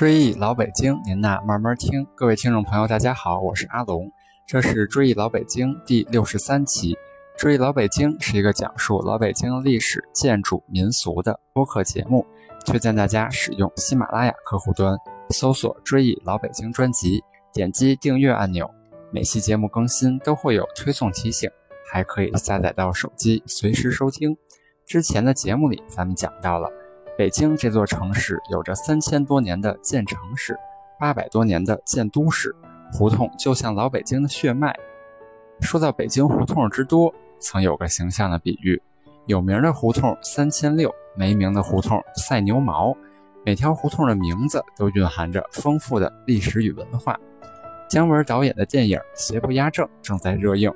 追忆老北京，您呐慢慢听。各位听众朋友，大家好，我是阿龙，这是追忆老北京第六十三期。追忆老北京是一个讲述老北京历史、建筑、民俗的播客节目，推荐大家使用喜马拉雅客户端搜索“追忆老北京”专辑，点击订阅按钮，每期节目更新都会有推送提醒，还可以下载到手机随时收听。之前的节目里，咱们讲到了。北京这座城市有着三千多年的建城史，八百多年的建都史，胡同就像老北京的血脉。说到北京胡同之多，曾有个形象的比喻：有名的胡同三千六，没名的胡同赛牛毛。每条胡同的名字都蕴含着丰富的历史与文化。姜文导演的电影《邪不压正》正在热映，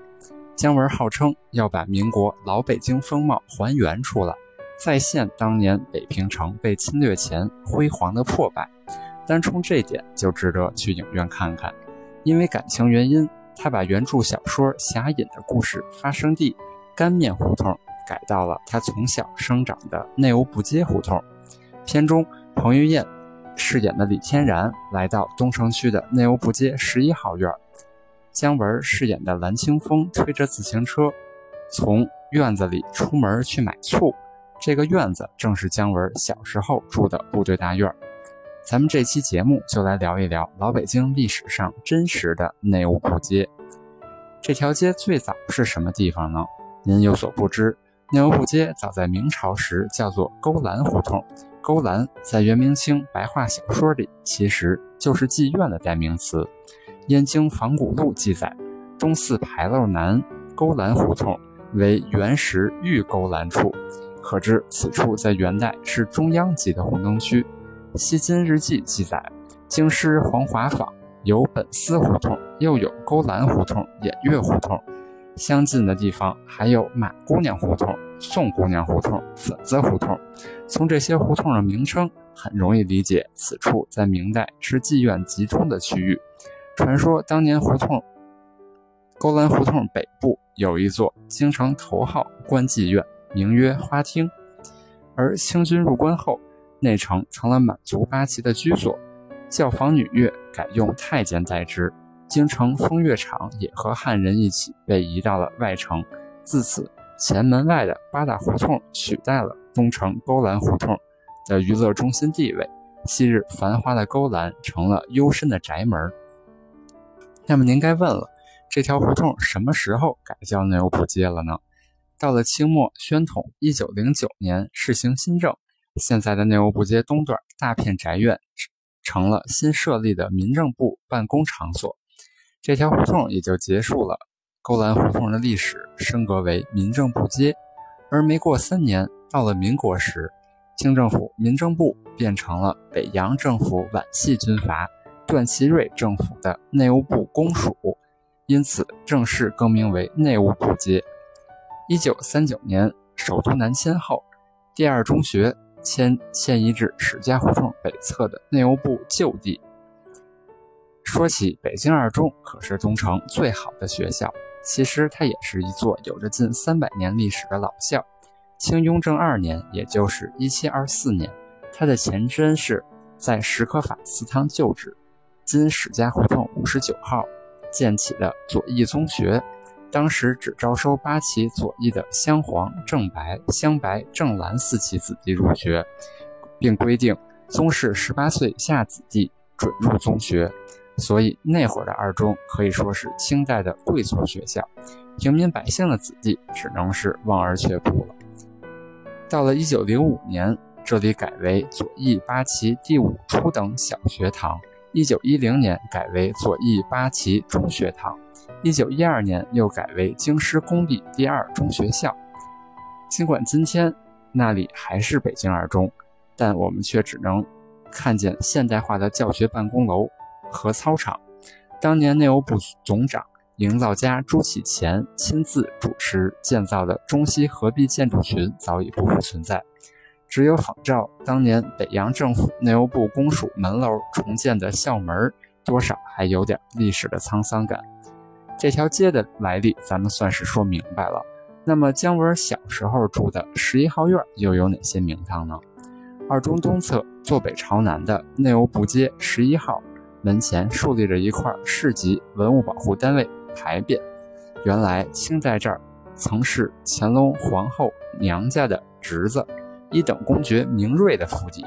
姜文号称要把民国老北京风貌还原出来。再现当年北平城被侵略前辉煌的破败，单冲这点就值得去影院看看。因为感情原因，他把原著小说《侠隐》的故事发生地干面胡同改到了他从小生长的内务部街胡同。片中，彭于晏饰演的李天然来到东城区的内务部街十一号院，姜文饰演的蓝清风推着自行车从院子里出门去买醋。这个院子正是姜文小时候住的部队大院咱们这期节目就来聊一聊老北京历史上真实的内务部街。这条街最早是什么地方呢？您有所不知，内务部街早在明朝时叫做勾栏胡同。勾栏在元明清白话小说里其实就是妓院的代名词。《燕京仿古录》记载，东四牌楼南勾栏胡同为原石玉勾栏处。可知此处在元代是中央级的红灯区。《西京日记》记载，京师黄华坊有本司胡同，又有勾栏胡同、偃月胡同。相近的地方还有马姑娘胡同、宋姑娘胡同、粉子胡同。从这些胡同的名称，很容易理解此处在明代是妓院集中的区域。传说当年胡同勾栏胡同北部有一座京城头号官妓院。名曰花厅，而清军入关后，内城成了满族八旗的居所，教坊女乐改用太监代之，京城风月场也和汉人一起被移到了外城。自此，前门外的八大胡同取代了东城勾栏胡同的娱乐中心地位，昔日繁华的勾栏成了幽深的宅门。那么您该问了，这条胡同什么时候改叫内务部街了呢？到了清末宣统一九零九年试行新政，现在的内务部街东段大片宅院成了新设立的民政部办公场所，这条胡同也就结束了。勾栏胡同的历史升格为民政部街，而没过三年，到了民国时，清政府民政部变成了北洋政府皖系军阀段祺瑞政府的内务部公署，因此正式更名为内务部街。一九三九年，首都南迁后，第二中学迁迁移至史家胡同北侧的内务部旧地。说起北京二中，可是东城最好的学校，其实它也是一座有着近三百年历史的老校。清雍正二年，也就是一七二四年，它的前身是在石可法祠堂旧址，今史家胡同五十九号建起的左翼中学。当时只招收八旗左翼的镶黄、正白、镶白、正蓝四旗子弟入学，并规定宗室十八岁以下子弟准入宗学。所以那会儿的二中可以说是清代的贵族学校，平民百姓的子弟只能是望而却步了。到了一九零五年，这里改为左翼八旗第五初等小学堂；一九一零年改为左翼八旗中学堂。一九一二年又改为京师公立第二中学校。尽管今天那里还是北京二中，但我们却只能看见现代化的教学办公楼和操场。当年内务部总长、营造家朱启潜亲自主持建造的中西合璧建筑群早已不复存在，只有仿照当年北洋政府内务部公署门楼重建的校门，多少还有点历史的沧桑感。这条街的来历，咱们算是说明白了。那么姜文小时候住的十一号院又有哪些名堂呢？二中东侧坐北朝南的内务部街十一号门前竖立着一块市级文物保护单位牌匾。原来清代这儿曾是乾隆皇后娘家的侄子一等公爵明瑞的府邸。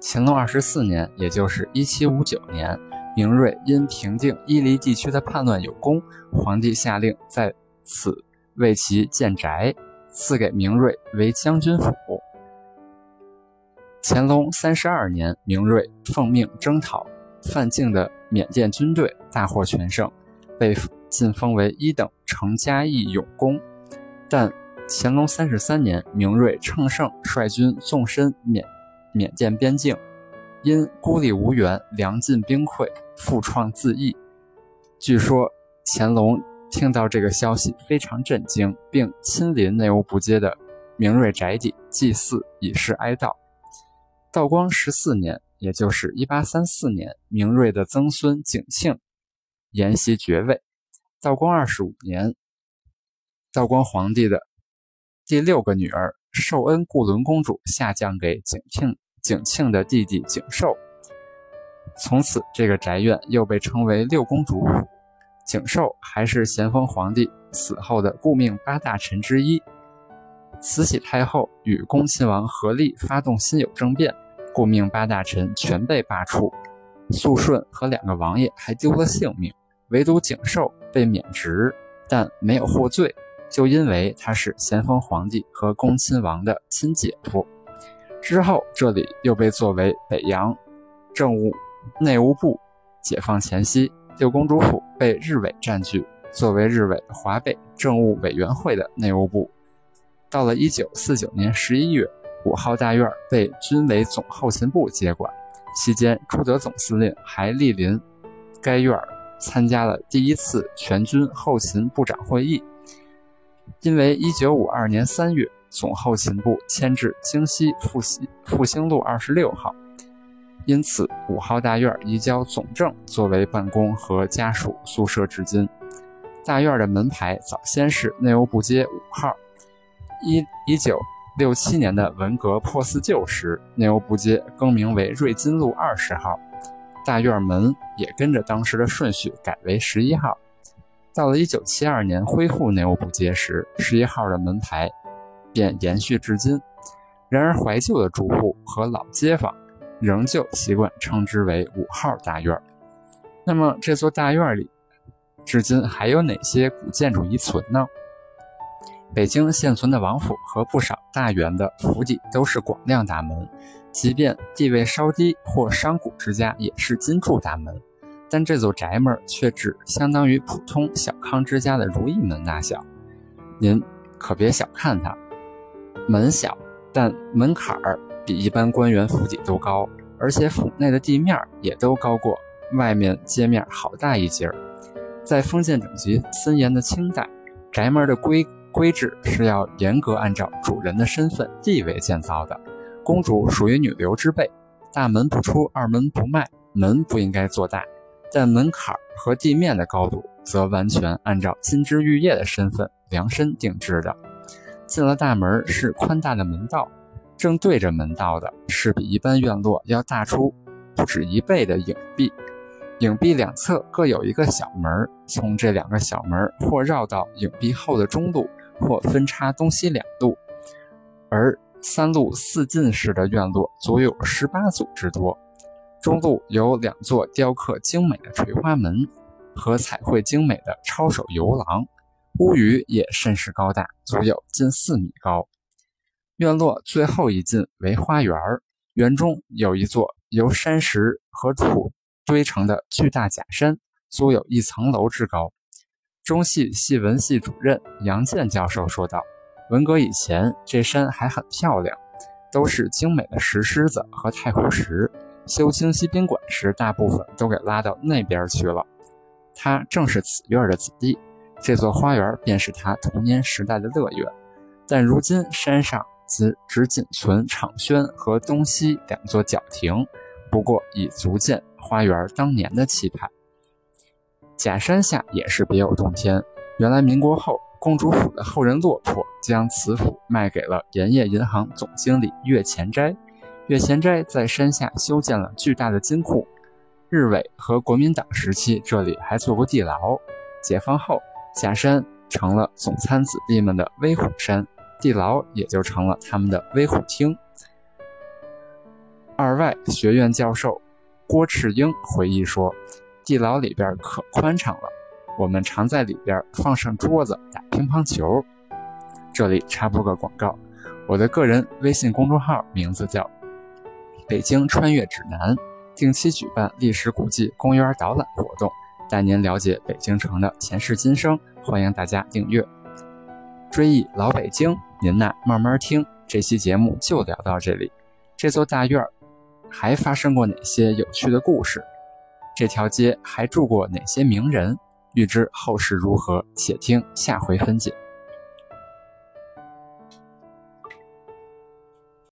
乾隆二十四年，也就是一七五九年，明瑞因平定伊犁地区的叛乱有功，皇帝下令在此为其建宅，赐给明瑞为将军府。乾隆三十二年，明瑞奉命征讨范进的缅甸军队，大获全胜，被晋封为一等成嘉义勇公。但乾隆三十三年，明瑞乘胜率军纵深缅缅甸边境，因孤立无援，粮尽兵溃，复创自缢。据说乾隆听到这个消息非常震惊，并亲临内务部街的明瑞宅邸祭祀，以示哀悼。道光十四年，也就是一八三四年，明瑞的曾孙景庆沿袭爵位。道光二十五年，道光皇帝的第六个女儿寿恩固伦公主下降给景庆景庆的弟弟景寿，从此这个宅院又被称为六公主府。景寿还是咸丰皇帝死后的顾命八大臣之一。慈禧太后与恭亲王合力发动辛酉政变。顾命八大臣全被罢黜，肃顺和两个王爷还丢了性命，唯独景寿被免职，但没有获罪，就因为他是咸丰皇帝和恭亲王的亲姐夫。之后，这里又被作为北洋政务内务部。解放前夕，六公主府被日伪占据，作为日伪华北政务委员会的内务部。到了一九四九年十一月。五号大院被军委总后勤部接管，期间朱德总司令还莅临该院参加了第一次全军后勤部长会议。因为1952年3月总后勤部迁至京西复兴复兴路26号，因此五号大院移交总政作为办公和家属宿舍至今。大院的门牌早先是内务部街五号，一一九。六七年的文革破四旧时，内务部街更名为瑞金路二十号，大院门也跟着当时的顺序改为十一号。到了一九七二年恢复内务部街时，十一号的门牌便延续至今。然而，怀旧的住户和老街坊仍旧习惯称之为五号大院。那么，这座大院里至今还有哪些古建筑遗存呢？北京现存的王府和不少大园的府邸都是广亮大门，即便地位稍低或商贾之家也是金柱大门。但这座宅门却只相当于普通小康之家的如意门大小。您可别小看它，门小，但门槛儿比一般官员府邸都高，而且府内的地面也都高过外面街面好大一截儿。在封建等级森严的清代，宅门的规。规制是要严格按照主人的身份地位建造的。公主属于女流之辈，大门不出，二门不迈，门不应该做大，但门槛和地面的高度则完全按照金枝玉叶的身份量身定制的。进了大门是宽大的门道，正对着门道的是比一般院落要大出不止一倍的影壁。影壁两侧各有一个小门，从这两个小门或绕到影壁后的中路。或分叉东西两路，而三路四进式的院落足有十八组之多。中路有两座雕刻精美的垂花门和彩绘精美的抄手游廊，屋宇也甚是高大，足有近四米高。院落最后一进为花园，园中有一座由山石和土堆成的巨大假山，足有一层楼之高。中戏戏文系主任杨健教授说道：“文革以前，这山还很漂亮，都是精美的石狮子和太湖石。修清溪宾馆时，大部分都给拉到那边去了。他正是此院的子弟，这座花园便是他童年时代的乐园。但如今山上只只仅存敞轩和东西两座角亭，不过已足见花园当年的气派。”假山下也是别有洞天。原来民国后，公主府的后人落魄，将此府卖给了盐业银行总经理岳前斋。岳贤斋在山下修建了巨大的金库。日伪和国民党时期，这里还做过地牢。解放后，下山成了总参子弟们的威虎山，地牢也就成了他们的威虎厅。二外学院教授郭赤英回忆说：“地牢里边可宽敞了，我们常在里边放上桌子打乒乓球。”这里插播个广告，我的个人微信公众号名字叫“北京穿越指南”。定期举办历史古迹公园导览活动，带您了解北京城的前世今生。欢迎大家订阅。追忆老北京，您呐慢慢听。这期节目就聊到这里。这座大院还发生过哪些有趣的故事？这条街还住过哪些名人？欲知后事如何，且听下回分解。